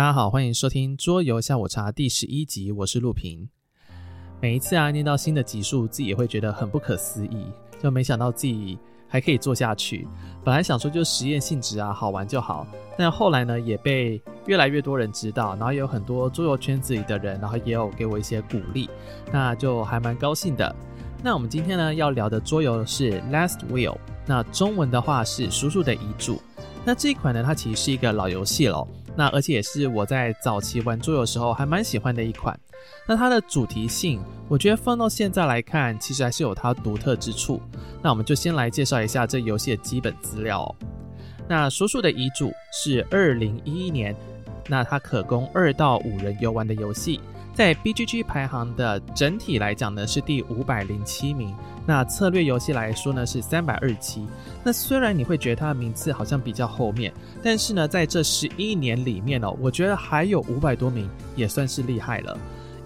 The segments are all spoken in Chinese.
大家好，欢迎收听桌游下午茶第十一集，我是陆平。每一次啊，念到新的集数，自己也会觉得很不可思议，就没想到自己还可以做下去。本来想说就实验性质啊，好玩就好，但后来呢，也被越来越多人知道，然后也有很多桌游圈子里的人，然后也有给我一些鼓励，那就还蛮高兴的。那我们今天呢要聊的桌游是 Last Will，那中文的话是叔叔的遗嘱。那这一款呢，它其实是一个老游戏咯。那而且也是我在早期玩桌游时候还蛮喜欢的一款。那它的主题性，我觉得放到现在来看，其实还是有它独特之处。那我们就先来介绍一下这游戏的基本资料哦。那叔叔的遗嘱是二零一一年，那它可供二到五人游玩的游戏。在 BGG 排行的整体来讲呢，是第五百零七名。那策略游戏来说呢，是三百二十七。那虽然你会觉得它的名次好像比较后面，但是呢，在这十一年里面哦，我觉得还有五百多名也算是厉害了。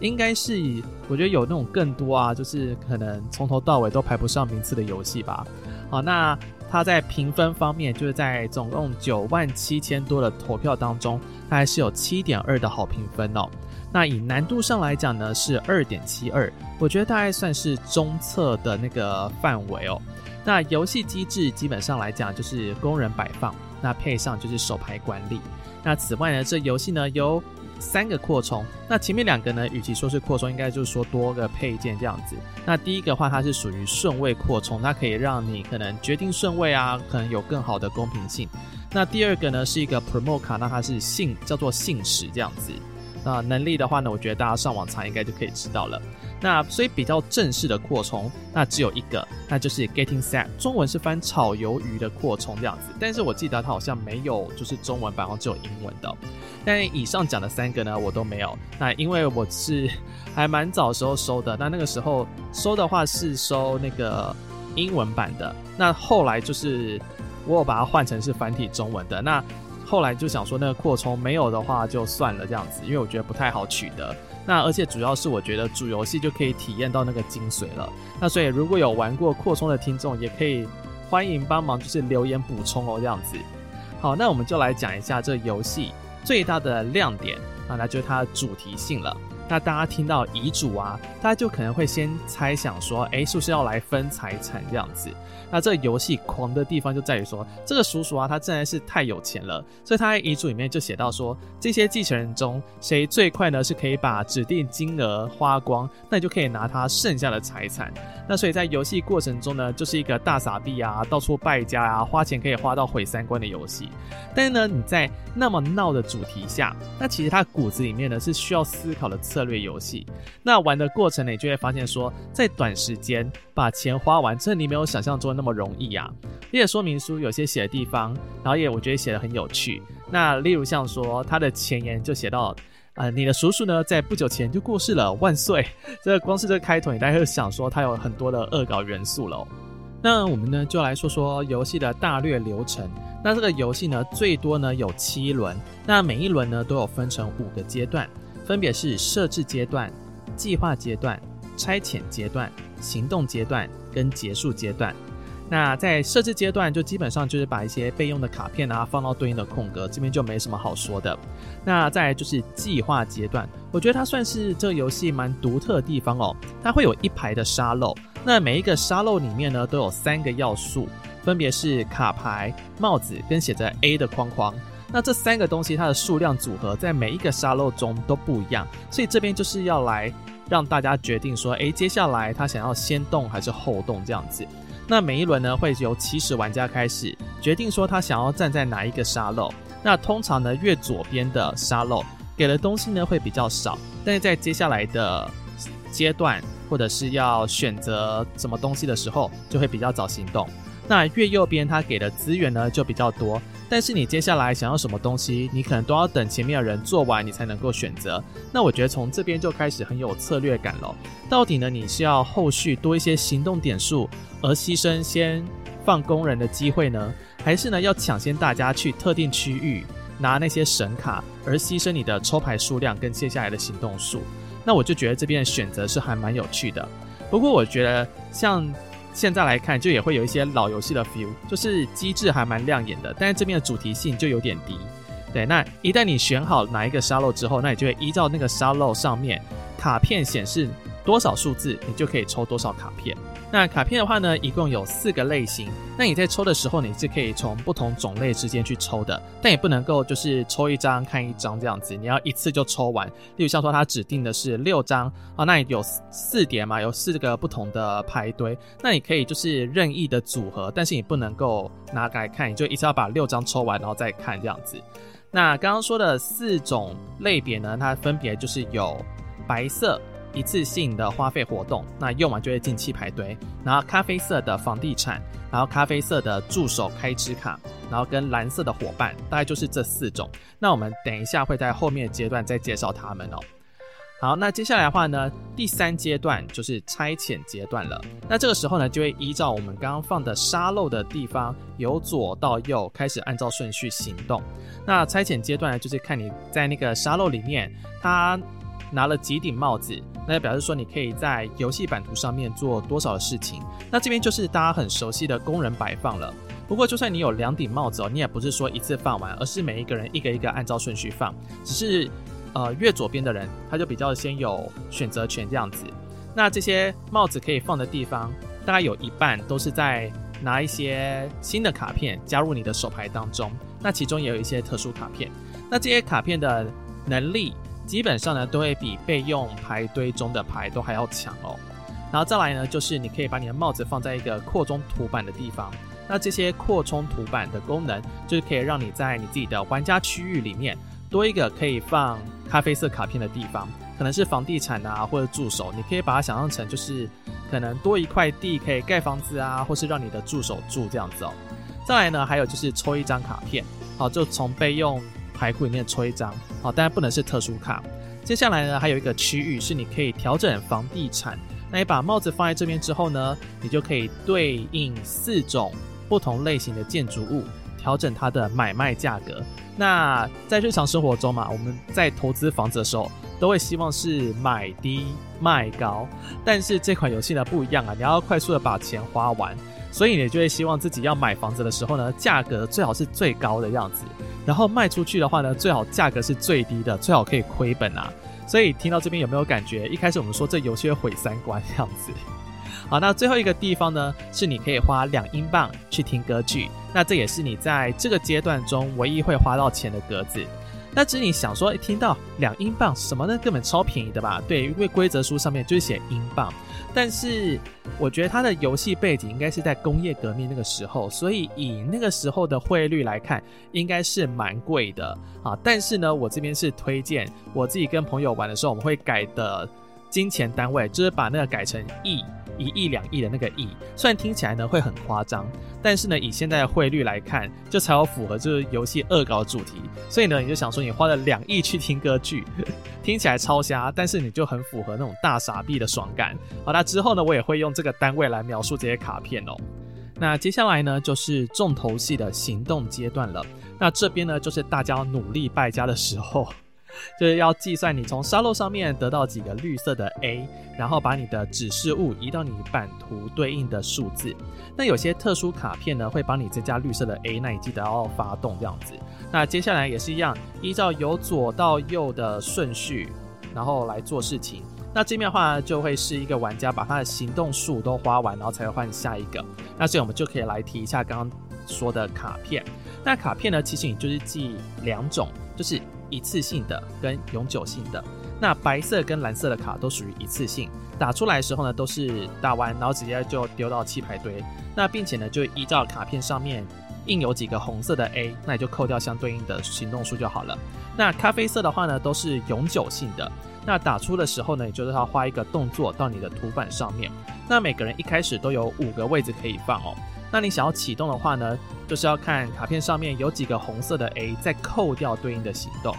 应该是我觉得有那种更多啊，就是可能从头到尾都排不上名次的游戏吧。好，那它在评分方面，就是在总共九万七千多的投票当中，它还是有七点二的好评分哦。那以难度上来讲呢，是二点七二，我觉得大概算是中测的那个范围哦。那游戏机制基本上来讲就是工人摆放，那配上就是手牌管理。那此外呢，这游戏呢有三个扩充。那前面两个呢，与其说是扩充，应该就是说多个配件这样子。那第一个话，它是属于顺位扩充，它可以让你可能决定顺位啊，可能有更好的公平性。那第二个呢，是一个 promo 卡，那它是信叫做信使这样子。那能力的话呢，我觉得大家上网查应该就可以知道了。那所以比较正式的扩充，那只有一个，那就是 Getting Set，中文是翻炒鱿鱼的扩充这样子。但是我记得它好像没有就是中文版，好像只有英文的。但以上讲的三个呢，我都没有。那因为我是还蛮早时候收的，那那个时候收的话是收那个英文版的。那后来就是我有把它换成是繁体中文的。那后来就想说，那个扩充没有的话就算了这样子，因为我觉得不太好取得。那而且主要是我觉得主游戏就可以体验到那个精髓了。那所以如果有玩过扩充的听众，也可以欢迎帮忙就是留言补充哦这样子。好，那我们就来讲一下这游戏最大的亮点啊，那就是它的主题性了。那大家听到遗嘱啊，大家就可能会先猜想说，哎，是不是要来分财产这样子？那这个游戏狂的地方就在于说，这个叔叔啊，他真的是太有钱了，所以他在遗嘱里面就写到说，这些继承人中谁最快呢，是可以把指定金额花光，那你就可以拿他剩下的财产。那所以在游戏过程中呢，就是一个大傻逼啊，到处败家啊，花钱可以花到毁三观的游戏。但是呢，你在那么闹的主题下，那其实他骨子里面呢是需要思考的策略游戏。那玩的过程呢，你就会发现说，在短时间把钱花完，真的你没有想象中那么容易啊。这些说明书有些写的地方，然后也我觉得写的很有趣。那例如像说，它的前言就写到。呃，你的叔叔呢，在不久前就过世了，万岁！这光是这个开头，你大概会想说，它有很多的恶搞元素了。那我们呢，就来说说游戏的大略流程。那这个游戏呢，最多呢有七轮，那每一轮呢都有分成五个阶段，分别是设置阶段、计划阶段、差遣阶段、行动阶段跟结束阶段。那在设置阶段，就基本上就是把一些备用的卡片啊放到对应的空格，这边就没什么好说的。那再就是计划阶段，我觉得它算是这个游戏蛮独特的地方哦。它会有一排的沙漏，那每一个沙漏里面呢都有三个要素，分别是卡牌、帽子跟写着 A 的框框。那这三个东西它的数量组合在每一个沙漏中都不一样，所以这边就是要来让大家决定说，诶，接下来他想要先动还是后动这样子。那每一轮呢，会由起始玩家开始决定说他想要站在哪一个沙漏。那通常呢，越左边的沙漏给的东西呢会比较少，但是在接下来的阶段或者是要选择什么东西的时候，就会比较早行动。那越右边他给的资源呢就比较多，但是你接下来想要什么东西，你可能都要等前面的人做完，你才能够选择。那我觉得从这边就开始很有策略感了。到底呢，你是要后续多一些行动点数？而牺牲先放工人的机会呢，还是呢要抢先大家去特定区域拿那些神卡，而牺牲你的抽牌数量跟接下来的行动数？那我就觉得这边的选择是还蛮有趣的。不过我觉得像现在来看，就也会有一些老游戏的 feel，就是机制还蛮亮眼的，但是这边的主题性就有点低。对，那一旦你选好哪一个沙漏之后，那你就会依照那个沙漏上面卡片显示多少数字，你就可以抽多少卡片。那卡片的话呢，一共有四个类型。那你在抽的时候，你是可以从不同种类之间去抽的，但也不能够就是抽一张看一张这样子，你要一次就抽完。例如像说它指定的是六张啊，那有四叠嘛，有四个不同的牌堆，那你可以就是任意的组合，但是你不能够拿来看，你就一次要把六张抽完，然后再看这样子。那刚刚说的四种类别呢，它分别就是有白色。一次性的花费活动，那用完就会进弃牌堆。然后咖啡色的房地产，然后咖啡色的助手开支卡，然后跟蓝色的伙伴，大概就是这四种。那我们等一下会在后面的阶段再介绍他们哦。好，那接下来的话呢，第三阶段就是差遣阶段了。那这个时候呢，就会依照我们刚刚放的沙漏的地方，由左到右开始按照顺序行动。那差遣阶段呢，就是看你在那个沙漏里面，它拿了几顶帽子。那就表示说，你可以在游戏版图上面做多少的事情。那这边就是大家很熟悉的工人摆放了。不过，就算你有两顶帽子哦，你也不是说一次放完，而是每一个人一个一个按照顺序放。只是，呃，越左边的人他就比较先有选择权这样子。那这些帽子可以放的地方，大概有一半都是在拿一些新的卡片加入你的手牌当中。那其中也有一些特殊卡片。那这些卡片的能力。基本上呢，都会比备用牌堆中的牌都还要强哦。然后再来呢，就是你可以把你的帽子放在一个扩充图板的地方。那这些扩充图板的功能，就是可以让你在你自己的玩家区域里面多一个可以放咖啡色卡片的地方，可能是房地产啊，或者助手，你可以把它想象成就是可能多一块地可以盖房子啊，或是让你的助手住这样子哦。再来呢，还有就是抽一张卡片，好，就从备用。牌库里面抽一张，好，当然不能是特殊卡。接下来呢，还有一个区域是你可以调整房地产。那你把帽子放在这边之后呢，你就可以对应四种不同类型的建筑物，调整它的买卖价格。那在日常生活中嘛，我们在投资房子的时候，都会希望是买低卖高。但是这款游戏呢不一样啊，你要快速的把钱花完，所以你就会希望自己要买房子的时候呢，价格最好是最高的样子。然后卖出去的话呢，最好价格是最低的，最好可以亏本啊。所以听到这边有没有感觉？一开始我们说这游戏会毁三观这样子。好，那最后一个地方呢，是你可以花两英镑去听歌剧。那这也是你在这个阶段中唯一会花到钱的格子。那只是你想说，一听到两英镑什么呢？根本超便宜的吧？对，因为规则书上面就是写英镑。但是我觉得它的游戏背景应该是在工业革命那个时候，所以以那个时候的汇率来看，应该是蛮贵的啊。但是呢，我这边是推荐我自己跟朋友玩的时候，我们会改的金钱单位，就是把那个改成亿。一亿两亿的那个亿，虽然听起来呢会很夸张，但是呢以现在的汇率来看，就才有符合这个游戏恶搞主题。所以呢你就想说，你花了两亿去听歌剧，听起来超瞎，但是你就很符合那种大傻逼的爽感。好，那之后呢我也会用这个单位来描述这些卡片哦。那接下来呢就是重头戏的行动阶段了。那这边呢就是大家努力败家的时候。就是要计算你从沙漏上面得到几个绿色的 A，然后把你的指示物移到你版图对应的数字。那有些特殊卡片呢，会帮你增加绿色的 A，那你记得要发动这样子。那接下来也是一样，依照由左到右的顺序，然后来做事情。那这边的话就会是一个玩家把他的行动数都花完，然后才会换下一个。那所以我们就可以来提一下刚刚说的卡片。那卡片呢，其实你就是记两种，就是。一次性的跟永久性的，那白色跟蓝色的卡都属于一次性，打出来的时候呢都是打完，然后直接就丢到弃牌堆。那并且呢就依照卡片上面印有几个红色的 A，那你就扣掉相对应的行动数就好了。那咖啡色的话呢都是永久性的，那打出的时候呢，也就是要画一个动作到你的图板上面。那每个人一开始都有五个位置可以放哦。那你想要启动的话呢，就是要看卡片上面有几个红色的 A，再扣掉对应的行动。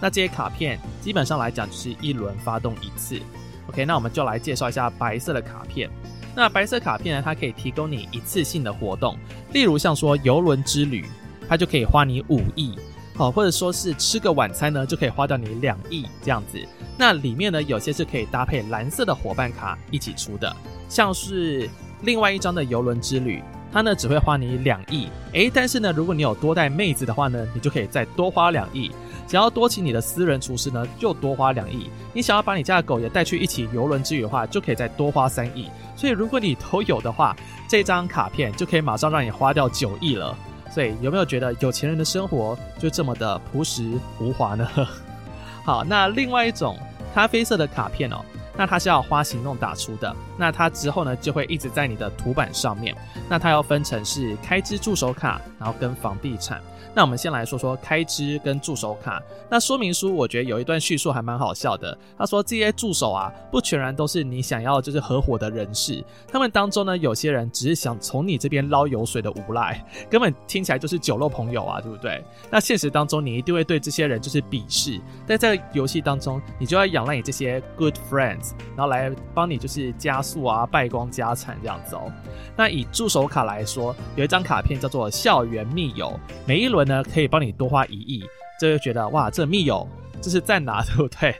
那这些卡片基本上来讲就是一轮发动一次。OK，那我们就来介绍一下白色的卡片。那白色卡片呢，它可以提供你一次性的活动，例如像说游轮之旅，它就可以花你五亿，好，或者说是吃个晚餐呢，就可以花掉你两亿这样子。那里面呢，有些是可以搭配蓝色的伙伴卡一起出的，像是另外一张的游轮之旅。他呢只会花你两亿，诶，但是呢，如果你有多带妹子的话呢，你就可以再多花两亿。想要多请你的私人厨师呢，就多花两亿。你想要把你家的狗也带去一起游轮之旅的话，就可以再多花三亿。所以如果你都有的话，这张卡片就可以马上让你花掉九亿了。所以有没有觉得有钱人的生活就这么的朴实无华呢？好，那另外一种咖啡色的卡片哦。那它是要花行动打出的，那它之后呢就会一直在你的图板上面。那它要分成是开支助手卡，然后跟房地产。那我们先来说说开支跟助手卡。那说明书我觉得有一段叙述还蛮好笑的。他说这些助手啊，不全然都是你想要就是合伙的人士，他们当中呢有些人只是想从你这边捞油水的无赖，根本听起来就是酒肉朋友啊，对不对？那现实当中你一定会对这些人就是鄙视，但在游戏当中你就要仰赖你这些 good friends。然后来帮你就是加速啊，败光家产这样子哦。那以助手卡来说，有一张卡片叫做校园密友，每一轮呢可以帮你多花一亿，这就觉得哇，这密友这是在哪，对不对？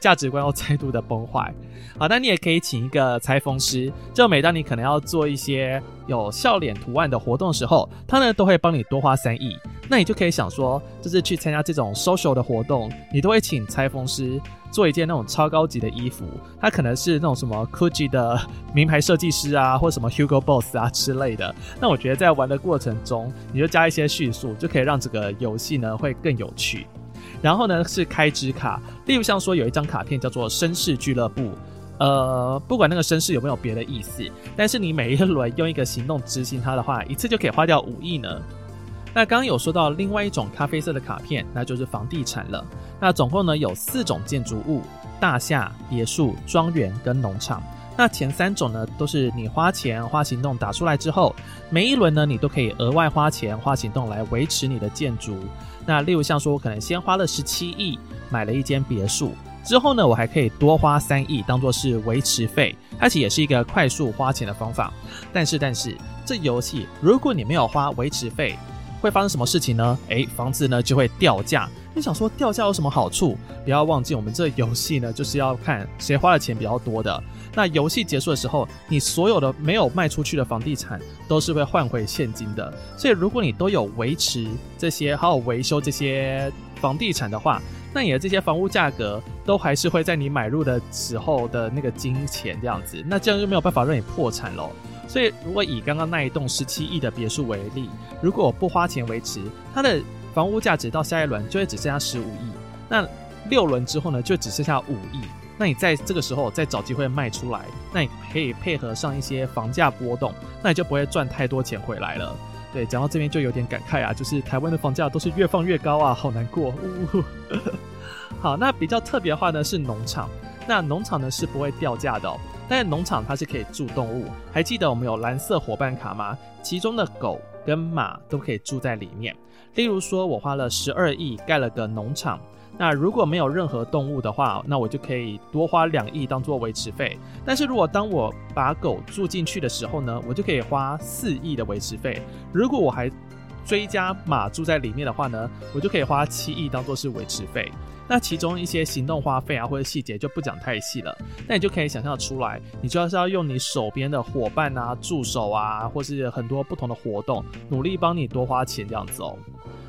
价值观又再度的崩坏。好，那你也可以请一个裁缝师，就每当你可能要做一些有笑脸图案的活动的时候，他呢都会帮你多花三亿。那你就可以想说，就是去参加这种 social 的活动，你都会请裁缝师。做一件那种超高级的衣服，它可能是那种什么 Gucci 的名牌设计师啊，或什么 Hugo Boss 啊之类的。那我觉得在玩的过程中，你就加一些叙述，就可以让这个游戏呢会更有趣。然后呢是开支卡，例如像说有一张卡片叫做绅士俱乐部，呃，不管那个绅士有没有别的意思，但是你每一轮用一个行动执行它的话，一次就可以花掉五亿呢。那刚刚有说到另外一种咖啡色的卡片，那就是房地产了。那总共呢有四种建筑物：大厦、别墅、庄园跟农场。那前三种呢都是你花钱花行动打出来之后，每一轮呢你都可以额外花钱花行动来维持你的建筑。那例如像说，我可能先花了十七亿买了一间别墅，之后呢我还可以多花三亿当做是维持费，而且也是一个快速花钱的方法。但是但是这游戏如果你没有花维持费，会发生什么事情呢？诶，房子呢就会掉价。你想说掉价有什么好处？不要忘记，我们这游戏呢就是要看谁花的钱比较多的。那游戏结束的时候，你所有的没有卖出去的房地产都是会换回现金的。所以如果你都有维持这些，还有维修这些房地产的话，那你的这些房屋价格都还是会在你买入的时候的那个金钱这样子。那这样就没有办法让你破产喽。所以，如果以刚刚那一栋十七亿的别墅为例，如果我不花钱维持，它的房屋价值到下一轮就会只剩下十五亿。那六轮之后呢，就只剩下五亿。那你在这个时候再找机会卖出来，那你可以配合上一些房价波动，那你就不会赚太多钱回来了。对，讲到这边就有点感慨啊，就是台湾的房价都是越放越高啊，好难过。呜呜 好，那比较特别的话呢是农场，那农场呢是不会掉价的。但农场它是可以住动物，还记得我们有蓝色伙伴卡吗？其中的狗跟马都可以住在里面。例如说，我花了十二亿盖了个农场，那如果没有任何动物的话，那我就可以多花两亿当做维持费。但是如果当我把狗住进去的时候呢，我就可以花四亿的维持费。如果我还追加马住在里面的话呢，我就可以花七亿当做是维持费。那其中一些行动花费啊，或者细节就不讲太细了。那你就可以想象出来，你主要是要用你手边的伙伴啊、助手啊，或是很多不同的活动，努力帮你多花钱这样子哦。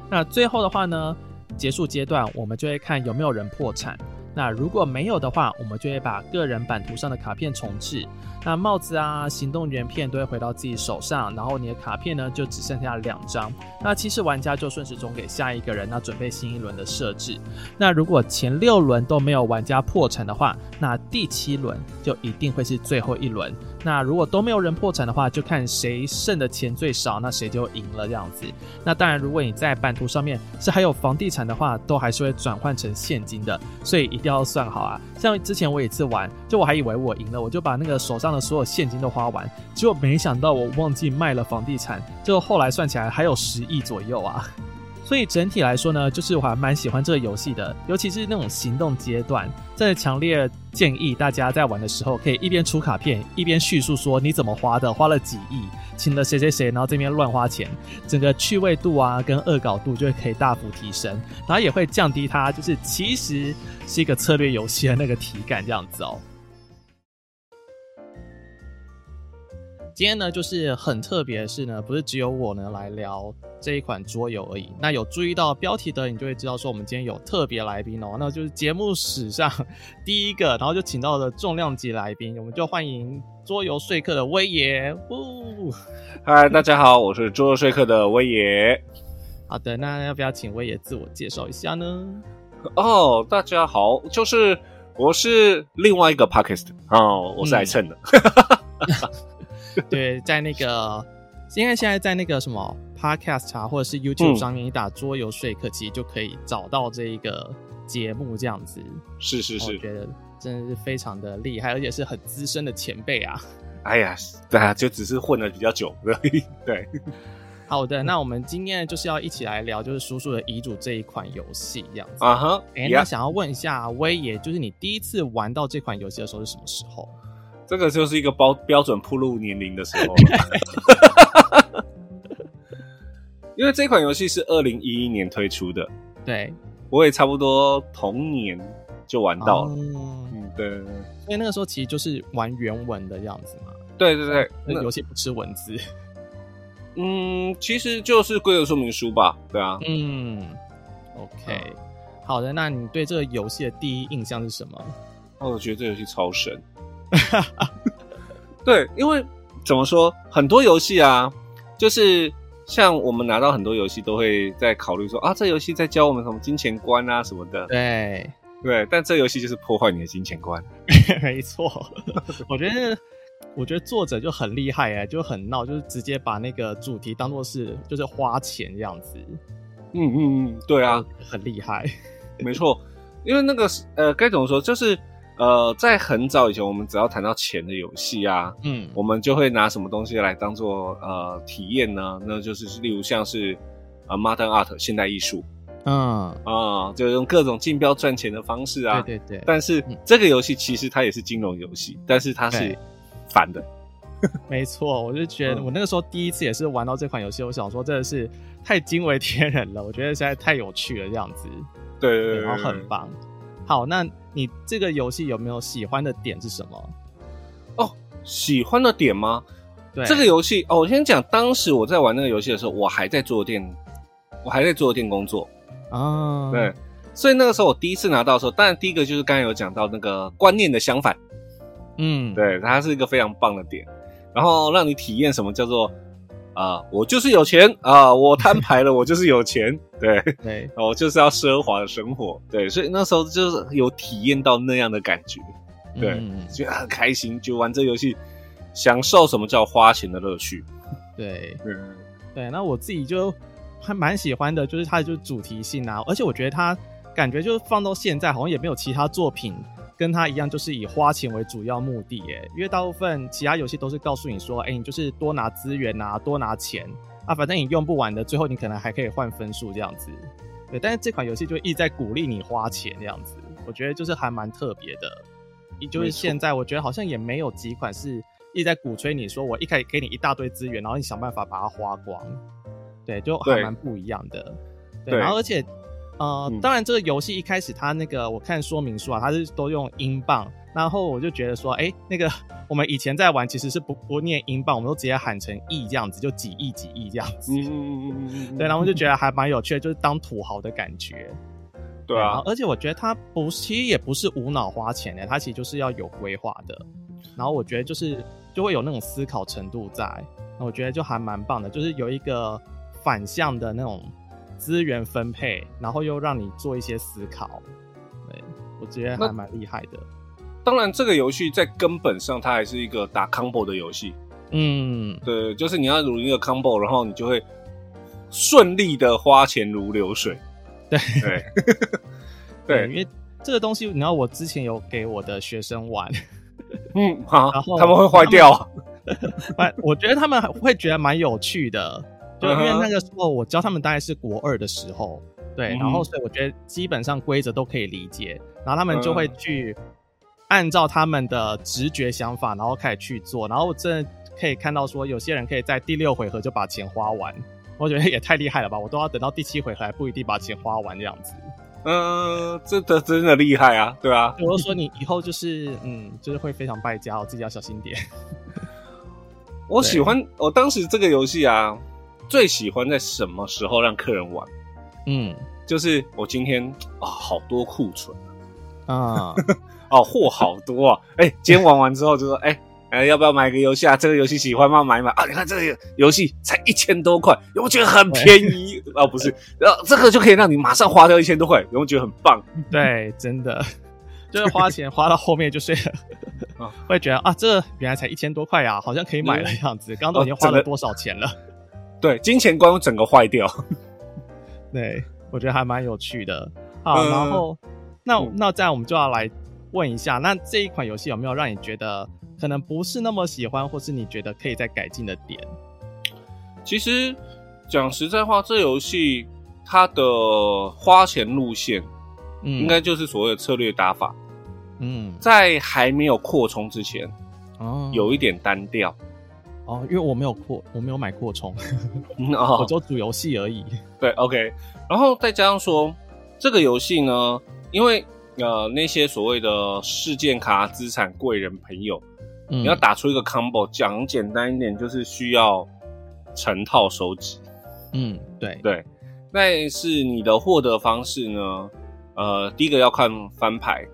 那最后的话呢，结束阶段我们就会看有没有人破产。那如果没有的话，我们就会把个人版图上的卡片重置。那帽子啊、行动圆片都会回到自己手上，然后你的卡片呢就只剩下两张。那其实玩家就顺时钟给下一个人，那准备新一轮的设置。那如果前六轮都没有玩家破产的话，那第七轮就一定会是最后一轮。那如果都没有人破产的话，就看谁剩的钱最少，那谁就赢了这样子。那当然，如果你在版图上面是还有房地产的话，都还是会转换成现金的，所以一定要算好啊。像之前我有一次玩，就我还以为我赢了，我就把那个手上的所有现金都花完，结果没想到我忘记卖了房地产，就后来算起来还有十亿左右啊。所以整体来说呢，就是我还蛮喜欢这个游戏的，尤其是那种行动阶段。真的强烈建议大家在玩的时候，可以一边出卡片，一边叙述说你怎么花的，花了几亿，请了谁谁谁，然后这边乱花钱，整个趣味度啊跟恶搞度就会可以大幅提升，然后也会降低它就是其实是一个策略游戏的那个体感这样子哦。今天呢，就是很特别的是呢，不是只有我呢来聊这一款桌游而已。那有注意到标题的，你就会知道说，我们今天有特别来宾哦，那就是节目史上第一个，然后就请到了重量级来宾，我们就欢迎桌游说客的威爷。呜，嗨，大家好，我是桌游说客的威爷。好的，那要不要请威爷自我介绍一下呢？哦，大家好，就是我是另外一个 Podcast 哦，我是来蹭的。嗯 对，在那个，因为现在在那个什么 Podcast 啊，或者是 YouTube 上面，你打桌游说客，其实就可以找到这一个节目这样子。是是是，我觉得真的是非常的厉害，而且是很资深的前辈啊。哎呀，对啊，就只是混的比较久而已。对，好的，那我们今天就是要一起来聊，就是叔叔的遗嘱这一款游戏这样子。啊哈，哎，那想要问一下威爷，就是你第一次玩到这款游戏的时候是什么时候？这个就是一个标标准铺路年龄的时候，因为这款游戏是二零一一年推出的，对，我也差不多同年就玩到了，嗯，嗯，对，所以那个时候其实就是玩原文的样子嘛，对对对，那游戏不吃文字，嗯，其实就是规则说明书吧，对啊，嗯，OK，嗯，好的，那你对这个游戏的第一印象是什么？哦，我觉得这游戏超神。对，因为怎么说，很多游戏啊，就是像我们拿到很多游戏，都会在考虑说啊，这游戏在教我们什么金钱观啊什么的。对对，但这游戏就是破坏你的金钱观。没错，我觉得，我觉得作者就很厉害哎，就很闹，就是直接把那个主题当做是就是花钱这样子。嗯嗯嗯，对啊，很厉害。没错，因为那个呃，该怎么说，就是。呃，在很早以前，我们只要谈到钱的游戏啊，嗯，我们就会拿什么东西来当做呃体验呢？那就是例如像是呃 Modern Art 现代艺术，嗯啊、呃，就用各种竞标赚钱的方式啊，对对对。但是、嗯、这个游戏其实它也是金融游戏，但是它是反的。没错，我就觉得我那个时候第一次也是玩到这款游戏，我想说真的是太惊为天人了，我觉得实在太有趣了，这样子，对对对，对，然后很棒。好，那你这个游戏有没有喜欢的点是什么？哦，喜欢的点吗？对，这个游戏哦，我先讲，当时我在玩那个游戏的时候，我还在桌游店，我还在桌游店工作啊。哦、对，所以那个时候我第一次拿到的时候，当然第一个就是刚才有讲到那个观念的相反，嗯，对，它是一个非常棒的点，然后让你体验什么叫做。啊，我就是有钱啊！我摊牌了，我就是有钱，对对，我就是要奢华的生活，对，所以那时候就是有体验到那样的感觉，对，嗯、就很开心，就玩这游戏，享受什么叫花钱的乐趣，对，嗯，对，那我自己就还蛮喜欢的，就是它就是主题性啊，而且我觉得它感觉就是放到现在好像也没有其他作品。跟他一样，就是以花钱为主要目的，耶。因为大部分其他游戏都是告诉你说，哎、欸，你就是多拿资源啊，多拿钱啊，反正你用不完的，最后你可能还可以换分数这样子。对，但是这款游戏就一直在鼓励你花钱这样子，我觉得就是还蛮特别的。也就是现在，我觉得好像也没有几款是一直在鼓吹你说，我一开始给你一大堆资源，然后你想办法把它花光。对，就还蛮不一样的。对，对然后而且。呃，当然，这个游戏一开始它那个我看说明书啊，它是都用英镑，然后我就觉得说，哎，那个我们以前在玩其实是不不念英镑，我们都直接喊成亿这样子，就几亿几亿这样子。嗯嗯嗯嗯对，然后我就觉得还蛮有趣的，就是当土豪的感觉。对啊，而且我觉得它不，其实也不是无脑花钱的，它其实就是要有规划的。然后我觉得就是就会有那种思考程度在，那我觉得就还蛮棒的，就是有一个反向的那种。资源分配，然后又让你做一些思考，对，我觉得还蛮厉害的。当然，这个游戏在根本上它还是一个打 combo 的游戏。嗯，对，就是你要努一个 combo，然后你就会顺利的花钱如流水。对对 对，因为这个东西，你知道，我之前有给我的学生玩，嗯，好，然后他们会坏掉。我觉得他们会觉得蛮有趣的。就因为那个时候我教他们大概是国二的时候，对，然后所以我觉得基本上规则都可以理解，然后他们就会去按照他们的直觉想法，然后开始去做，然后我真的可以看到说有些人可以在第六回合就把钱花完，我觉得也太厉害了吧！我都要等到第七回合还不一定把钱花完这样子。嗯，真的真的厉害啊，对啊。我就说你以后就是嗯，就是会非常败家，我自己要小心点。我喜欢我当时这个游戏啊，最喜欢在什么时候让客人玩？嗯，就是我今天啊、哦，好多库存啊，哦，货好多啊！哎、欸，今天玩完之后就说，哎、欸，哎、欸，要不要买个游戏啊？这个游戏喜欢吗？买买啊！你看这个游戏才一千多块，有没有觉得很便宜？啊，不是，然后这个就可以让你马上花掉一千多块，有没有觉得很棒？对，真的。就是花钱花到后面就是 会觉得啊，这原来才一千多块呀，好像可以买的样子。刚刚都已经花了多少钱了？对，金钱观整个坏掉。对，我觉得还蛮有趣的。好，嗯、然后那那这样我们就要来问一下，那这一款游戏有没有让你觉得可能不是那么喜欢，或是你觉得可以再改进的点？其实讲实在话，这游戏它的花钱路线。嗯，应该就是所谓的策略打法。嗯，在还没有扩充之前，哦，有一点单调。哦，因为我没有扩，我没有买扩充，哦，我就主游戏而已。对，OK。然后再加上说，这个游戏呢，因为呃那些所谓的事件卡、资产贵人朋友，嗯，你要打出一个 combo，讲简单一点，就是需要成套收集。嗯，对对。但是你的获得方式呢？呃，第一个要看翻牌，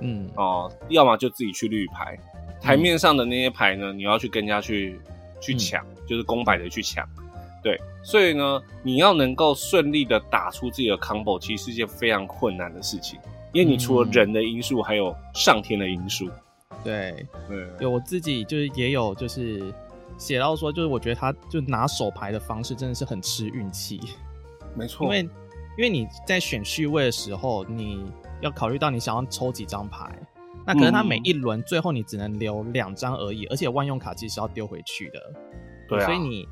嗯哦、呃，要么就自己去绿牌，台面上的那些牌呢，你要去跟人家去去抢，嗯、就是公摆的去抢，对，所以呢，你要能够顺利的打出自己的 combo，其实是一件非常困难的事情，因为你除了人的因素，还有上天的因素。对，对，有，我自己就是也有就是写到说，就是我觉得他就拿手牌的方式真的是很吃运气，没错，因为。因为你在选序位的时候，你要考虑到你想要抽几张牌，那可能它每一轮最后你只能留两张而已，而且万用卡其实是要丢回去的。对啊。所以你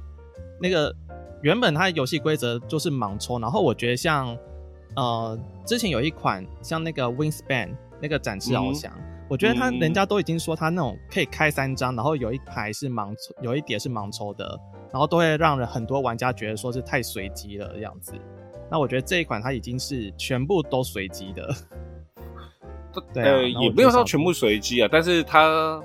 那个原本它的游戏规则就是盲抽，然后我觉得像呃之前有一款像那个 Wingspan 那个展翅翱翔，嗯、我觉得他人家都已经说他那种可以开三张，然后有一排是盲抽，有一叠是盲抽的，然后都会让人很多玩家觉得说是太随机了这样子。那我觉得这一款它已经是全部都随机的，对、啊，呃，也没有说全部随机啊，但是它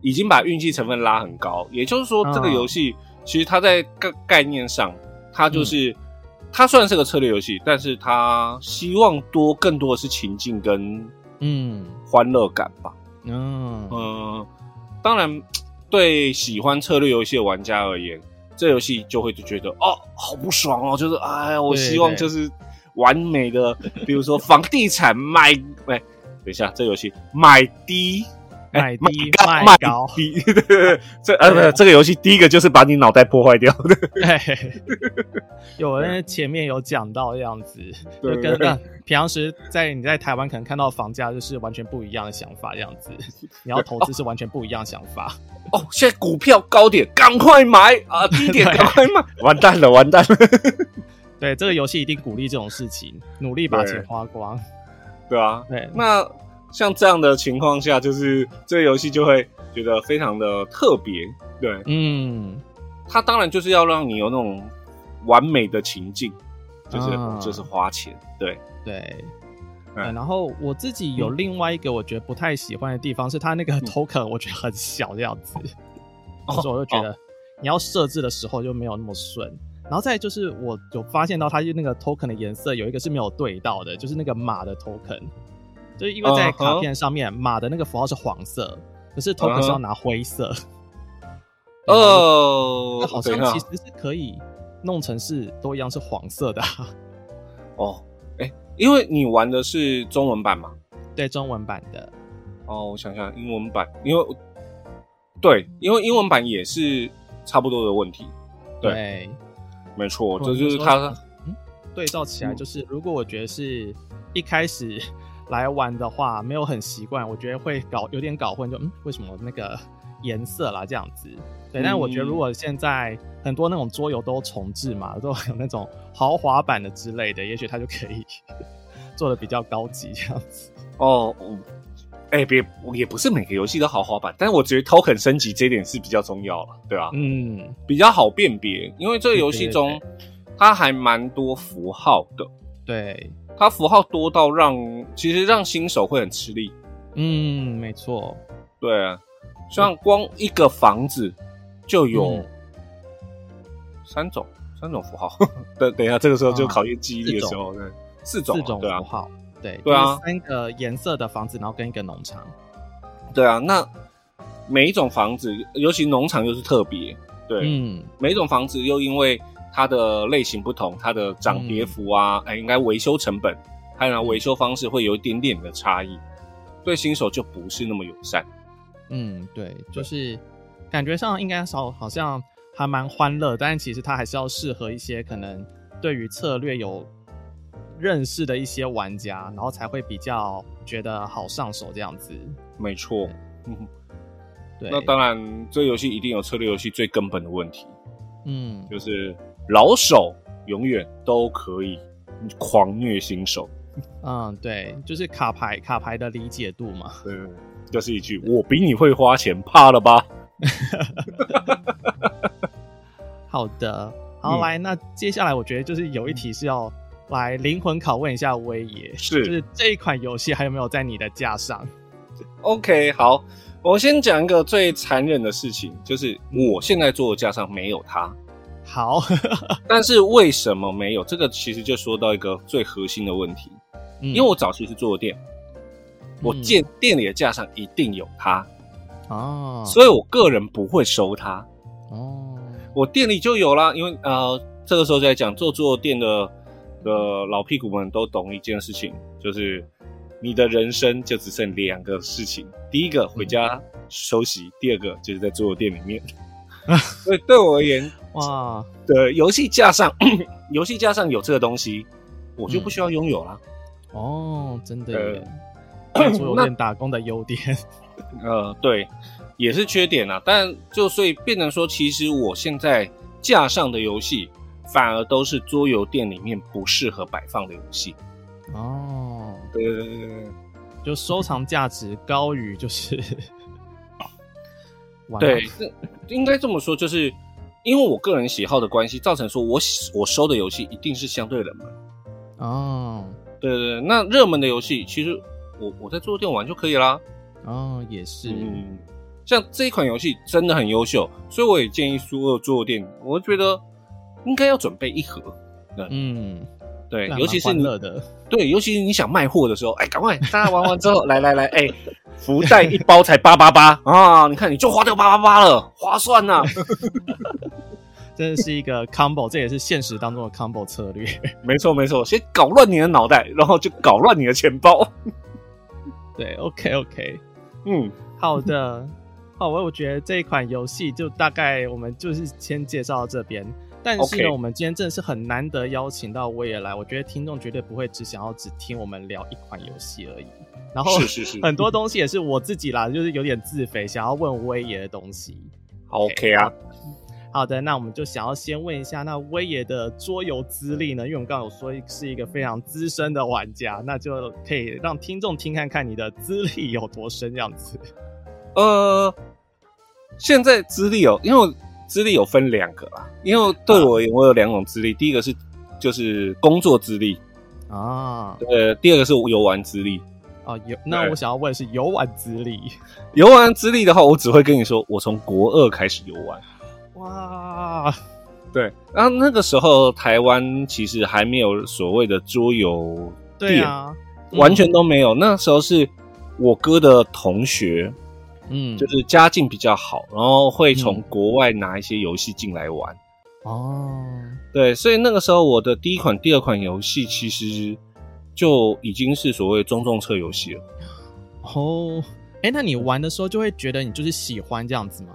已经把运气成分拉很高。也就是说，这个游戏其实它在概概念上，它就是、嗯、它虽然是个策略游戏，但是它希望多更多的是情境跟嗯欢乐感吧。嗯嗯，当然，对喜欢策略游戏的玩家而言。这游戏就会就觉得哦，好不爽哦，就是哎呀，我希望就是完美的，比如说房地产卖，哎，等一下，这游戏买低，买低卖高，低，对对对，这呃不，这个游戏第一个就是把你脑袋破坏掉的。有人前面有讲到这样子，就跟平常时在你在台湾可能看到房价就是完全不一样的想法，这样子，你要投资是完全不一样的想法。哦，现在股票高点，赶快买啊！低点赶快卖，完蛋了，完蛋了。对，这个游戏一定鼓励这种事情，努力把钱花光。对，啊，对。那像这样的情况下，就是这个游戏就会觉得非常的特别。对，嗯，它当然就是要让你有那种完美的情境，就是、嗯、就是花钱。对对。嗯、然后我自己有另外一个我觉得不太喜欢的地方，是它那个 token 我觉得很小的样子，所以、嗯、我就觉得你要设置的时候就没有那么顺。然后再就是我有发现到它就那个 token 的颜色有一个是没有对到的，就是那个马的 token，就是因为在卡片上面马的那个符号是黄色，可是 token 是要拿灰色。哦，好像其实是可以弄成是都一样是黄色的、啊。哦。因为你玩的是中文版嘛？对，中文版的。哦，我想想，英文版，因为对，因为英文版也是差不多的问题。对，对没错，这就是他。嗯，对照起来，就是如果我觉得是一开始来玩的话，没有很习惯，我觉得会搞有点搞混，就嗯，为什么那个颜色啦这样子？对，但我觉得如果现在很多那种桌游都重置嘛，都有那种豪华版的之类的，也许它就可以 做的比较高级这样子。哦，哎、欸，别，也不是每个游戏都豪华版，但是我觉得 token 升级这一点是比较重要了，对吧、啊？嗯，比较好辨别，因为这个游戏中它还蛮多符号的，对，它符号多到让其实让新手会很吃力。嗯，没错，对啊，像光一个房子。就有三种、嗯、三种符号。等等一下，这个时候就考验记忆力的时候，对，四种四种符号，对、啊、对，对啊，三个颜色的房子，然后跟一个农场。对啊，那每一种房子，尤其农场又是特别，对，嗯，每一种房子又因为它的类型不同，它的涨跌幅啊，哎、嗯，应该维修成本，还有维修方式会有一点点的差异，对新手就不是那么友善。嗯，对，就是感觉上应该少，好像还蛮欢乐，但是其实它还是要适合一些可能对于策略有认识的一些玩家，然后才会比较觉得好上手这样子。没错，嗯，对。那当然，这游戏一定有策略游戏最根本的问题，嗯，就是老手永远都可以狂虐新手。嗯，对，就是卡牌卡牌的理解度嘛。对。就是一句“我比你会花钱”，怕了吧？好的，好、嗯、来，那接下来我觉得就是有一题是要来灵魂拷问一下威爷，是就是这一款游戏还有没有在你的架上？OK，好，我先讲一个最残忍的事情，就是我现在做的架上没有它。好，但是为什么没有？这个其实就说到一个最核心的问题，嗯、因为我早期是桌游店。我店店里的架上一定有它哦，所以我个人不会收它哦。我店里就有啦，因为呃，这个时候在讲做桌游店的的老屁股们都懂一件事情，就是你的人生就只剩两个事情：第一个回家休息，嗯、第二个就是在桌游店里面。所以对我而言，哇，对游戏架上，游戏架上有这个东西，我就不需要拥有啦、嗯。哦，真的耶。在桌游 店打工的优点，呃，对，也是缺点啊。但就所以变成说，其实我现在架上的游戏，反而都是桌游店里面不适合摆放的游戏。哦，对对对对对，就收藏价值高于就是，对，应该这么说，就是因为我个人喜好的关系，造成说我我收的游戏一定是相对冷门。哦，对对对，那热门的游戏其实。我我在桌游店玩就可以啦。哦，也是。嗯，像这一款游戏真的很优秀，所以我也建议所有桌游店，我觉得应该要准备一盒。嗯，对，尤其是你的，对，尤其是你想卖货的时候，哎，赶快大家玩完之后，来来来，哎，福袋一包才八八八啊！你看你就花掉八八八了，划算呐、啊！真的是一个 combo，这也是现实当中的 combo 策略。没错没错，先搞乱你的脑袋，然后就搞乱你的钱包。对，OK OK，嗯，好的，好，我我觉得这一款游戏就大概我们就是先介绍到这边。但是呢我们今天真的是很难得邀请到威爷来，我觉得听众绝对不会只想要只听我们聊一款游戏而已。然后是是是，很多东西也是我自己啦，就是有点自肥，想要问威爷的东西。OK, okay 啊。好的，那我们就想要先问一下，那威爷的桌游资历呢？因为我们刚刚有说是一个非常资深的玩家，那就可以让听众听看看你的资历有多深，这样子。呃，现在资历哦，因为资历有分两个啦，因为对我我有两种资历，啊、第一个是就是工作资历。啊，对，第二个是游玩资历。啊。游，那我想要问的是游玩资历，游玩资历的话，我只会跟你说，我从国二开始游玩。哇，对，然后那个时候台湾其实还没有所谓的桌游店，对啊，完全都没有。嗯、那时候是我哥的同学，嗯，就是家境比较好，然后会从国外拿一些游戏进来玩。哦、嗯，对，所以那个时候我的第一款、第二款游戏其实就已经是所谓中重车游戏了。哦，哎，那你玩的时候就会觉得你就是喜欢这样子吗？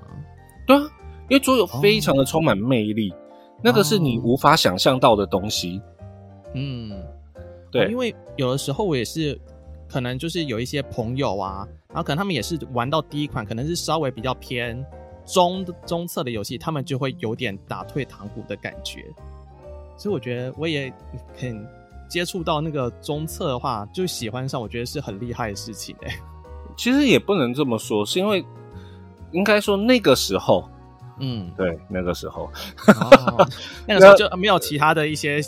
对啊。因为桌游非常的充满魅力，哦、那个是你无法想象到的东西。嗯，对、哦，因为有的时候我也是，可能就是有一些朋友啊，然后可能他们也是玩到第一款，可能是稍微比较偏中中侧的游戏，他们就会有点打退堂鼓的感觉。所以我觉得我也很接触到那个中侧的话，就喜欢上，我觉得是很厉害的事情哎、欸。其实也不能这么说，是因为应该说那个时候。嗯，对，那个时候，哦、那个时候就没有其他的一些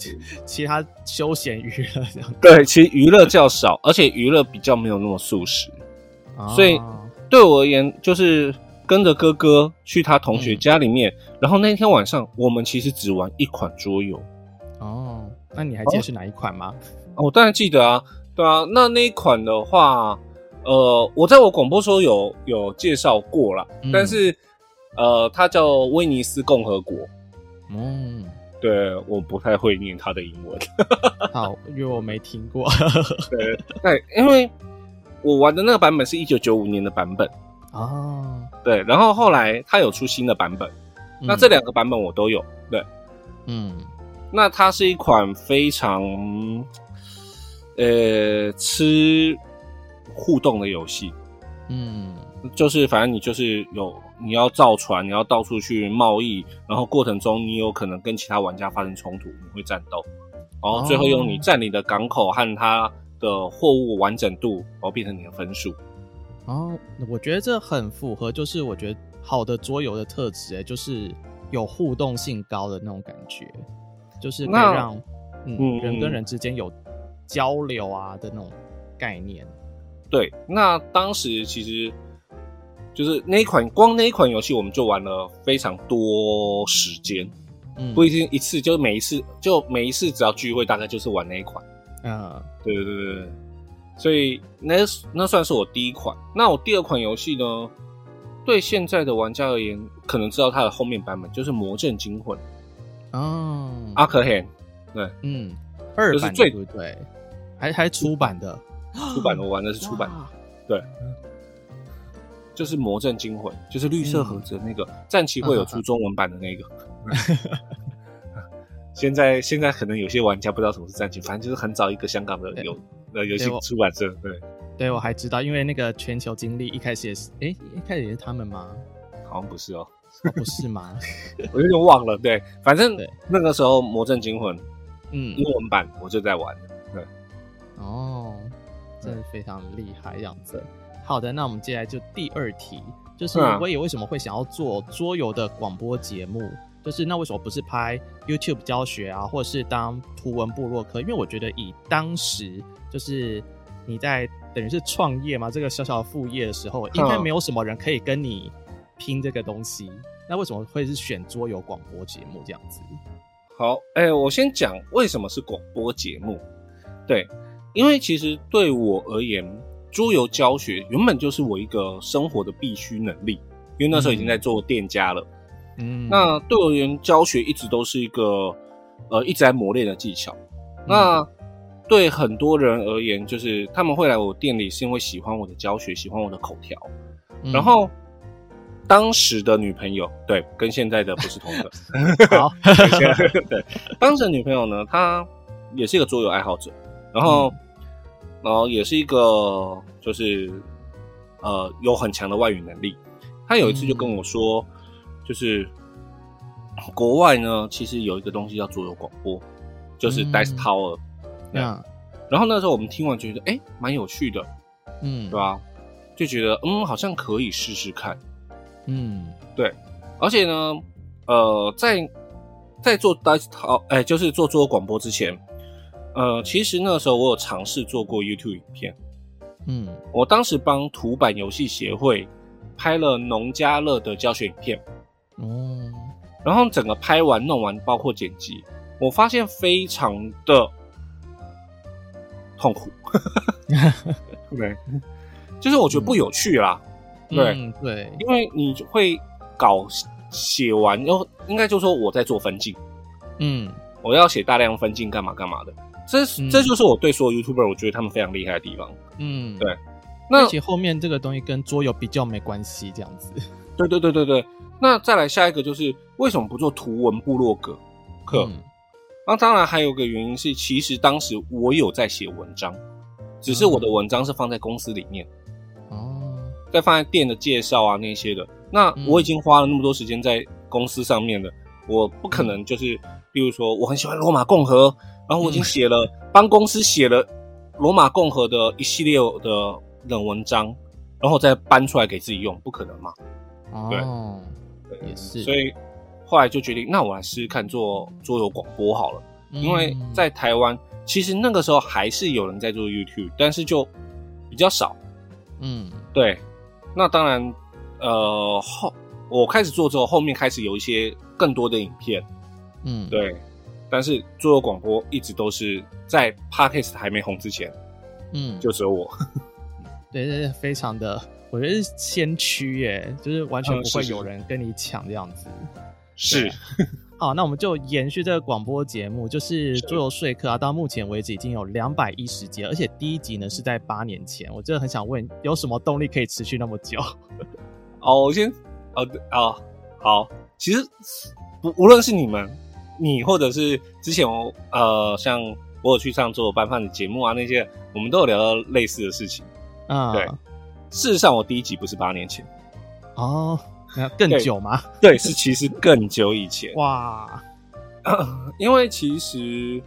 其他休闲娱乐。对，其实娱乐较少，而且娱乐比较没有那么素食，哦、所以对我而言，就是跟着哥哥去他同学家里面，嗯、然后那天晚上我们其实只玩一款桌游。哦，那你还记得是哪一款吗？哦，我当然记得啊，对啊，那那一款的话，呃，我在我广播时候有有介绍过啦，嗯、但是呃，它叫威尼斯共和国。嗯，对，我不太会念它的英文。好，因为我没听过。对，对，因为我玩的那个版本是一九九五年的版本。哦，对，然后后来它有出新的版本，嗯、那这两个版本我都有。对，嗯，那它是一款非常呃吃互动的游戏。嗯，就是反正你就是有你要造船，你要到处去贸易，然后过程中你有可能跟其他玩家发生冲突，你会战斗，然后最后用你占领的港口和它的货物完整度，然后变成你的分数。哦，我觉得这很符合，就是我觉得好的桌游的特质，哎，就是有互动性高的那种感觉，就是可以让嗯，嗯人跟人之间有交流啊的那种概念。对，那当时其实就是那一款，光那一款游戏我们就玩了非常多时间，嗯，不一定一次，就每一次就每一次只要聚会，大概就是玩那一款。嗯，对对对对。所以那那算是我第一款。那我第二款游戏呢？对现在的玩家而言，可能知道它的后面版本就是《魔阵惊魂》哦，阿克汉，对，嗯，二版对不对？还还出版的，出版的我玩的是出版。的，对，就是《魔阵惊魂》，就是绿色盒子的那个，战旗、嗯、会有出中文版的那个。现在现在可能有些玩家不知道什么是战旗，反正就是很早一个香港的游。呃，游戏出版社对，对我还知道，因为那个全球经历一开始也是，哎，一开始也是他们吗？好像不是哦，哦不是吗？我有点忘了。对，反正那个时候《魔阵惊魂》嗯，英文版我就在玩。对，哦，真的非常厉害，这样子。好的，那我们接下来就第二题，就是我也为什么会想要做桌游的广播节目？就是那为什么不是拍 YouTube 教学啊，或者是当图文部落客？因为我觉得以当时。就是你在等于是创业嘛，这个小小的副业的时候，应该没有什么人可以跟你拼这个东西。嗯、那为什么会是选桌游广播节目这样子？好，哎、欸，我先讲为什么是广播节目。对，因为其实对我而言，桌游教学原本就是我一个生活的必须能力，因为那时候已经在做店家了。嗯，那对我而言，教学一直都是一个呃一直在磨练的技巧。嗯、那对很多人而言，就是他们会来我店里，是因为喜欢我的教学，喜欢我的口条。嗯、然后当时的女朋友，对，跟现在的不是同一个。好，对，当时的女朋友呢，她也是一个桌游爱好者，然后，嗯、然后也是一个就是呃有很强的外语能力。她有一次就跟我说，嗯、就是国外呢，其实有一个东西叫桌游广播，就是 Dice Tower。对，嗯、然后那时候我们听完觉得，哎，蛮有趣的，嗯，对吧？就觉得，嗯，好像可以试试看，嗯，对。而且呢，呃，在在做 Dice Tower，哎，就是做桌游广播之前，呃，其实那时候我有尝试做过 YouTube 影片，嗯，我当时帮图版游戏协会拍了农家乐的教学影片，哦，然后整个拍完弄完，包括剪辑，我发现非常的。痛苦，对，就是我觉得不有趣啦，对、嗯、对，因为你会搞写完，然后应该就说我在做分镜，嗯，我要写大量分镜干嘛干嘛的，这、嗯、这就是我对所有 YouTuber 我觉得他们非常厉害的地方，嗯，对，那而且后面这个东西跟桌游比较没关系，这样子，对对对对对，那再来下一个就是为什么不做图文部落格？课？嗯。那当然还有个原因是，其实当时我有在写文章，只是我的文章是放在公司里面，哦，再放在店的介绍啊那些的。那我已经花了那么多时间在公司上面了，我不可能就是，比如说我很喜欢罗马共和，然后我已经写了帮公司写了罗马共和的一系列的冷文章，然后再搬出来给自己用，不可能嘛？哦，对，也是，所以。后来就决定，那我来试试看做桌游广播好了。因为在台湾，其实那个时候还是有人在做 YouTube，但是就比较少。嗯，对。那当然，呃后我开始做之后，后面开始有一些更多的影片，嗯，对。但是桌游广播一直都是在 Podcast 还没红之前，嗯，就只有我。对对对，非常的，我觉得是先驱耶，就是完全不会有人跟你抢这样子。嗯、是。好，那我们就延续这个广播节目，就是桌游说客啊。到目前为止已经有两百一十集，而且第一集呢是在八年前。我真的很想问，有什么动力可以持续那么久？哦，我先，哦哦，好，其实不无论是你们，你或者是之前我呃，像我有去上桌游拌饭的节目啊，那些我们都有聊到类似的事情啊。对，事实上我第一集不是八年前哦。更久吗？对，对，是其实更久以前。哇，因为其实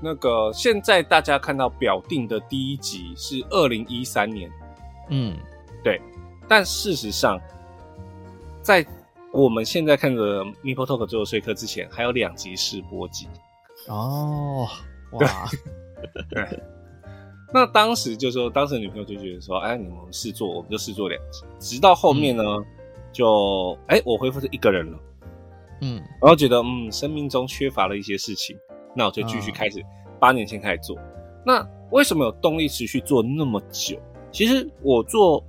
那个现在大家看到表定的第一集是二零一三年，嗯，对。但事实上，在我们现在看的 Meeple Talk 桌游说客之前，还有两集试播集。哦，哇，对。对那当时就说，当时女朋友就觉得说，哎，你们试做，我们就试做两集。直到后面呢。嗯就哎、欸，我恢复是一个人了，嗯，然后觉得嗯，生命中缺乏了一些事情，那我就继续开始，八、嗯、年前开始做。那为什么有动力持续做那么久？其实我做，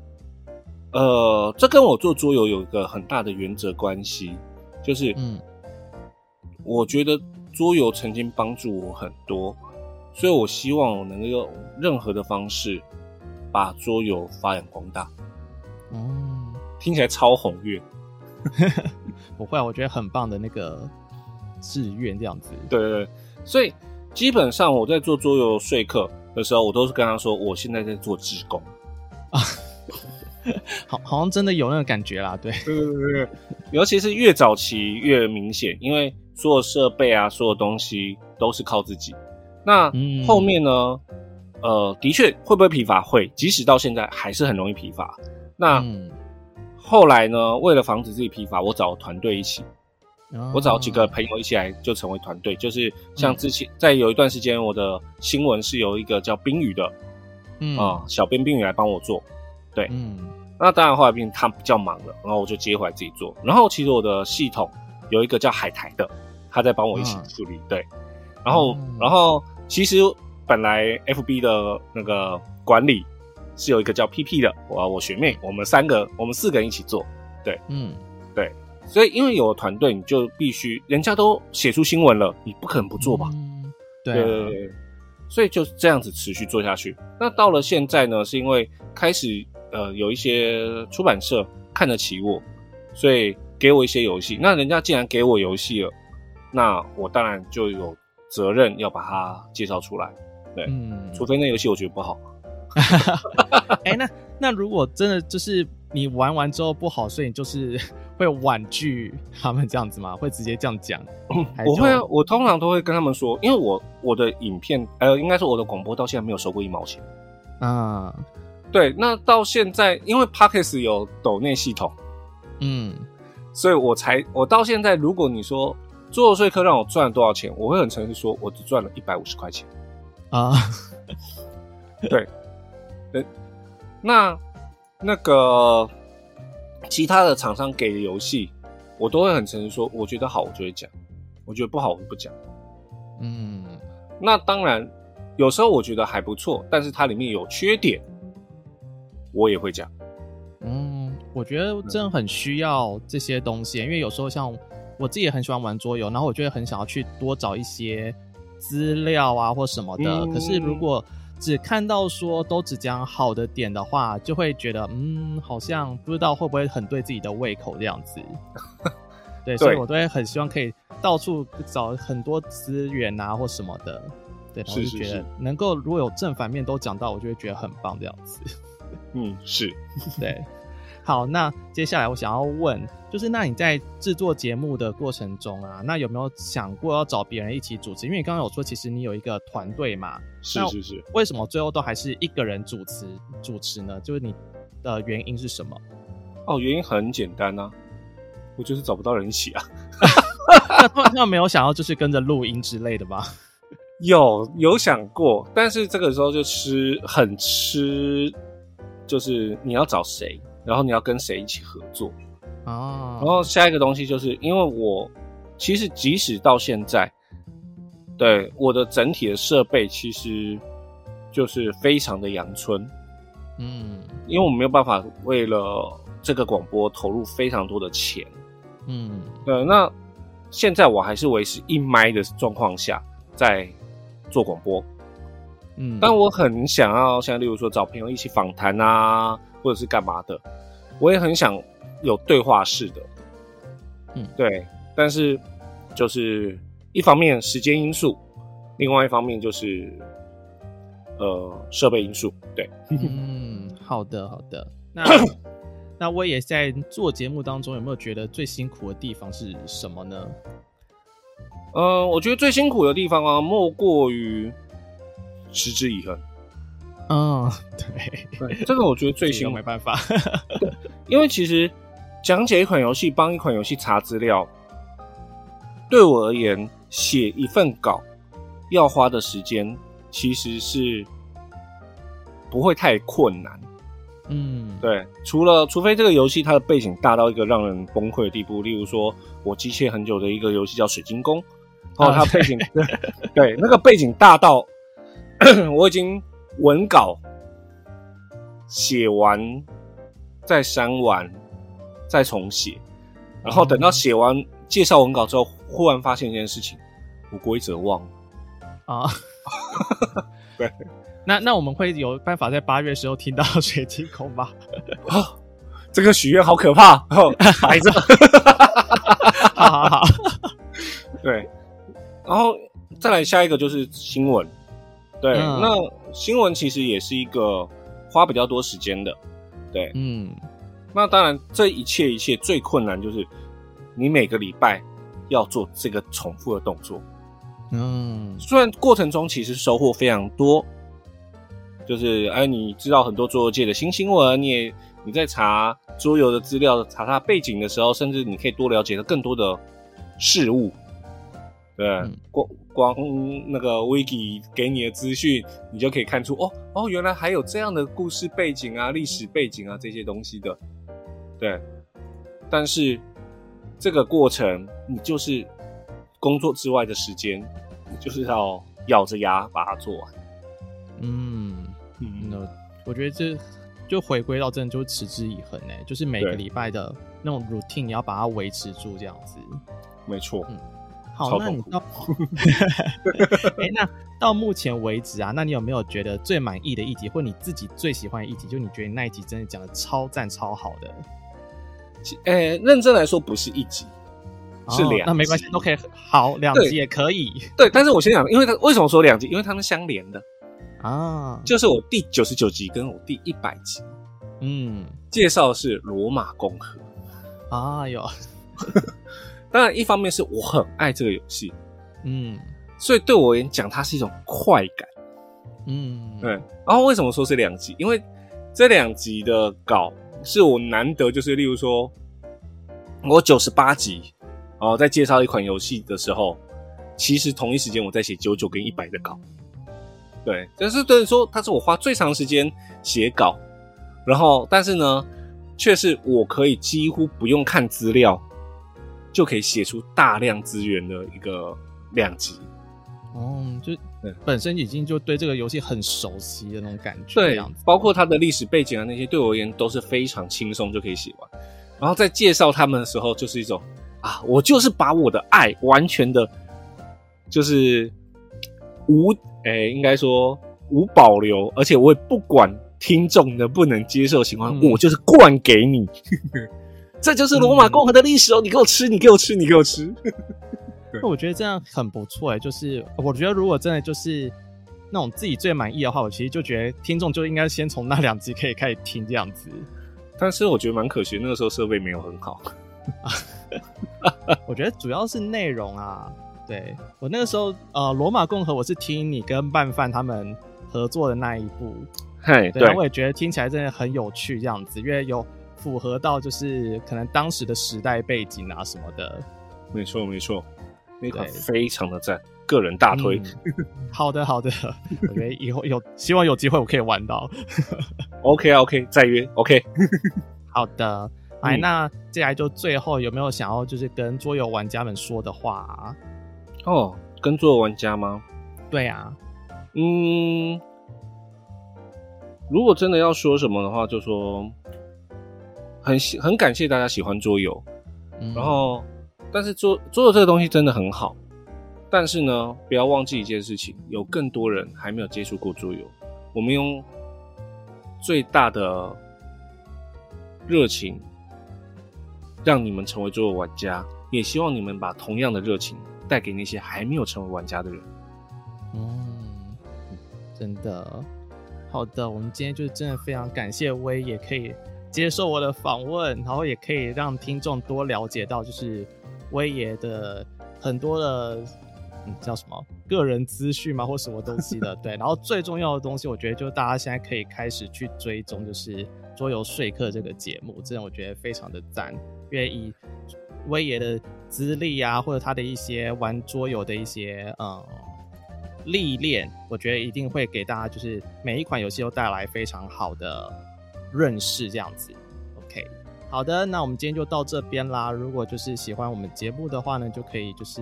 呃，这跟我做桌游有一个很大的原则关系，就是嗯，我觉得桌游曾经帮助我很多，所以我希望我能够用任何的方式把桌游发扬光大。哦。听起来超宏愿，不会，我觉得很棒的那个志愿这样子。对对对，所以基本上我在做桌游说客的时候，我都是跟他说，我现在在做志工啊，好，好像真的有那个感觉啦。对对对对，尤其是越早期越明显，因为所有设备啊，所有东西都是靠自己。那后面呢？嗯、呃，的确会不会疲乏？会，即使到现在还是很容易疲乏。那、嗯后来呢，为了防止自己疲乏，我找团队一起，oh. 我找几个朋友一起来，就成为团队。就是像之前、嗯、在有一段时间，我的新闻是由一个叫冰雨的，嗯啊、呃，小编冰雨来帮我做。对，嗯，那当然后来变他比较忙了，然后我就接回来自己做。然后其实我的系统有一个叫海苔的，他在帮我一起处理。Oh. 对，然后、oh. 然后其实本来 FB 的那个管理。是有一个叫 PP 的，我我学妹，我们三个，我们四个人一起做，对，嗯，对，所以因为有了团队，你就必须，人家都写出新闻了，你不可能不做吧？嗯，对，对，所以就这样子持续做下去。那到了现在呢，是因为开始呃有一些出版社看得起我，所以给我一些游戏。那人家既然给我游戏了，那我当然就有责任要把它介绍出来，对，嗯，除非那游戏我觉得不好。哎、欸，那那如果真的就是你玩完之后不好，所以你就是会婉拒他们这样子吗？会直接这样讲？我会啊，我通常都会跟他们说，因为我我的影片，呃，应该说我的广播到现在没有收过一毛钱啊。对，那到现在因为 Pocket 有抖内系统，嗯，所以我才我到现在，如果你说桌游说客让我赚了多少钱，我会很诚实说，我只赚了一百五十块钱啊。对。那那个其他的厂商给的游戏，我都会很诚实说，我觉得好，我就会讲；我觉得不好，我就不讲。嗯，那当然，有时候我觉得还不错，但是它里面有缺点，我也会讲。嗯，我觉得真的很需要这些东西，因为有时候像我自己也很喜欢玩桌游，然后我就会很想要去多找一些资料啊或什么的。嗯，可是如果只看到说都只讲好的点的话，就会觉得嗯，好像不知道会不会很对自己的胃口这样子。对，对，所以我都会很希望可以到处找很多资源啊或什么的。对，然后就觉得能够如果有正反面都讲到，我就会觉得很棒这样子。嗯，是对。好，那接下来我想要问，就是那你在制作节目的过程中啊，那有没有想过要找别人一起主持？因为你刚刚有说，其实你有一个团队嘛。是是是。为什么最后都还是一个人主持主持呢？就是你的原因是什么？哦，原因很简单啊，我就是找不到人一起啊。那突然那没有想要就是跟着录音之类的吗？有有想过，但是这个时候就吃很吃，就是你要找谁？然后你要跟谁一起合作。哦。然后下一个东西就是因为我其实即使到现在，对我的整体的设备其实就是非常的阳春，嗯，因为我没有办法为了这个广播投入非常多的钱，嗯，对，那现在我还是维持一麦的状况下在做广播。嗯，但我很想要，像例如说找朋友一起访谈啊，或者是干嘛的，我也很想有对话式的，嗯，对。但是就是一方面时间因素，另外一方面就是呃设备因素，对。嗯，好的好的。那那我也在做节目当中，有没有觉得最辛苦的地方是什么呢？呃，我觉得最辛苦的地方啊，莫过于。持之以恒，嗯，对对，这个我觉得最辛苦，没办法，因为其实讲解一款游戏，帮一款游戏查资料，对我而言，写一份稿要花的时间其实是不会太困难，嗯，对，除了除非这个游戏它的背景大到一个让人崩溃的地步，例如说我机械很久的一个游戏叫《水晶宫》，哦它背景对对那个背景大到。我已经文稿写完，再删完，再重写，然后等到写完介绍文稿之后，忽然发现一件事情，我规则忘了。啊。对，那那我们会有办法在八月的时候听到水晶宫吗？啊，这个许愿好可怕！哦，孩子，好好好，对，然后再来下一个就是新闻。对，嗯、那新闻其实也是一个花比较多时间的，对，嗯，那当然这一切一切最困难就是你每个礼拜要做这个重复的动作，嗯，虽然过程中其实收获非常多，就是哎，你知道很多桌游界的新新闻，你也你在查桌游的资料、查它背景的时候，甚至你可以多了解到更多的事物。对，光光那个 Wiki 给你的资讯，你就可以看出哦哦，原来还有这样的故事背景啊、历史背景啊这些东西的。对，但是这个过程，你就是工作之外的时间，你就是要咬着牙把它做完。嗯嗯，那我觉得这就回归到真的就是持之以恒哎，就是每个礼拜的那种 routine，你要把它维持住这样子。没错。嗯。好，那你到，哎、欸，那到目前为止啊，那你有没有觉得最满意的一集，或你自己最喜欢的一集？就你觉得那一集真的讲的超赞、超好的？哎、欸，认真来说，不是一集，是两那没关系，OK，好，两集也可以。对，但是我先讲，因为它为什么说两集？因为它们相连的啊，就是我第九十九集跟我第一百集，嗯，介绍的是罗马共和。啊哟。当然，一方面是我很爱这个游戏，嗯，所以对我而言讲它是一种快感，嗯，对。然后为什么说是两集？因为这两集的稿是我难得，就是例如说，我九十八集哦，在介绍一款游戏的时候，其实同一时间我在写九九跟一百的稿，对，但是等于说它是我花最长时间写稿，然后但是呢，却是我可以几乎不用看资料。就可以写出大量资源的一个量级，哦，就本身已经就对这个游戏很熟悉的那种感觉，对，包括它的历史背景啊那些，对我而言都是非常轻松就可以写完。然后在介绍他们的时候，就是一种啊，我就是把我的爱完全的，就是无诶、欸，应该说无保留，而且我也不管听众能不能接受情况，嗯、我就是灌给你。这就是罗马共和的历史哦！嗯、你给我吃，你给我吃，你给我吃。那我觉得这样很不错哎，就是我觉得如果真的就是那种自己最满意的话，我其实就觉得听众就应该先从那两集可以开始听这样子。但是我觉得蛮可惜，那个时候设备没有很好。我觉得主要是内容啊，对，我那个时候呃，罗马共和我是听你跟拌饭他们合作的那一部，嘿，对，我也觉得听起来真的很有趣，这样子，因为有。符合到就是可能当时的时代背景啊什么的，没错没错，那个非常的赞，个人大推。嗯、好的好的，我觉得以后有希望有机会我可以玩到。OK OK，再约 OK。好的，哎、嗯，那接下来就最后有没有想要就是跟桌游玩家们说的话、啊？哦，跟桌游玩家吗？对呀、啊，嗯，如果真的要说什么的话，就说很喜很感谢大家喜欢桌游，嗯、然后但是桌桌游这个东西真的很好，但是呢，不要忘记一件事情，有更多人还没有接触过桌游，我们用最大的热情让你们成为桌游玩家，也希望你们把同样的热情带给那些还没有成为玩家的人。嗯，真的，好的，我们今天就是真的非常感谢威，也可以接受我的访问，然后也可以让听众多了解到，就是威爷的很多的，嗯，叫什么个人资讯嘛，或什么东西的，对。然后最重要的东西，我觉得就是大家现在可以开始去追踪，就是桌游说客这个节目，真的我觉得非常的赞，因为以威爷的资历啊，或者他的一些玩桌游的一些，嗯。历练，我觉得一定会给大家，就是每一款游戏都带来非常好的认识，这样子。OK，好的，那我们今天就到这边啦。如果就是喜欢我们节目的话呢，就可以就是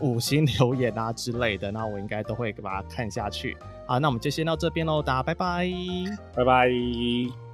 五星留言啊之类的，那我应该都会把它看下去。好，那我们就先到这边喽，大家拜拜，拜拜。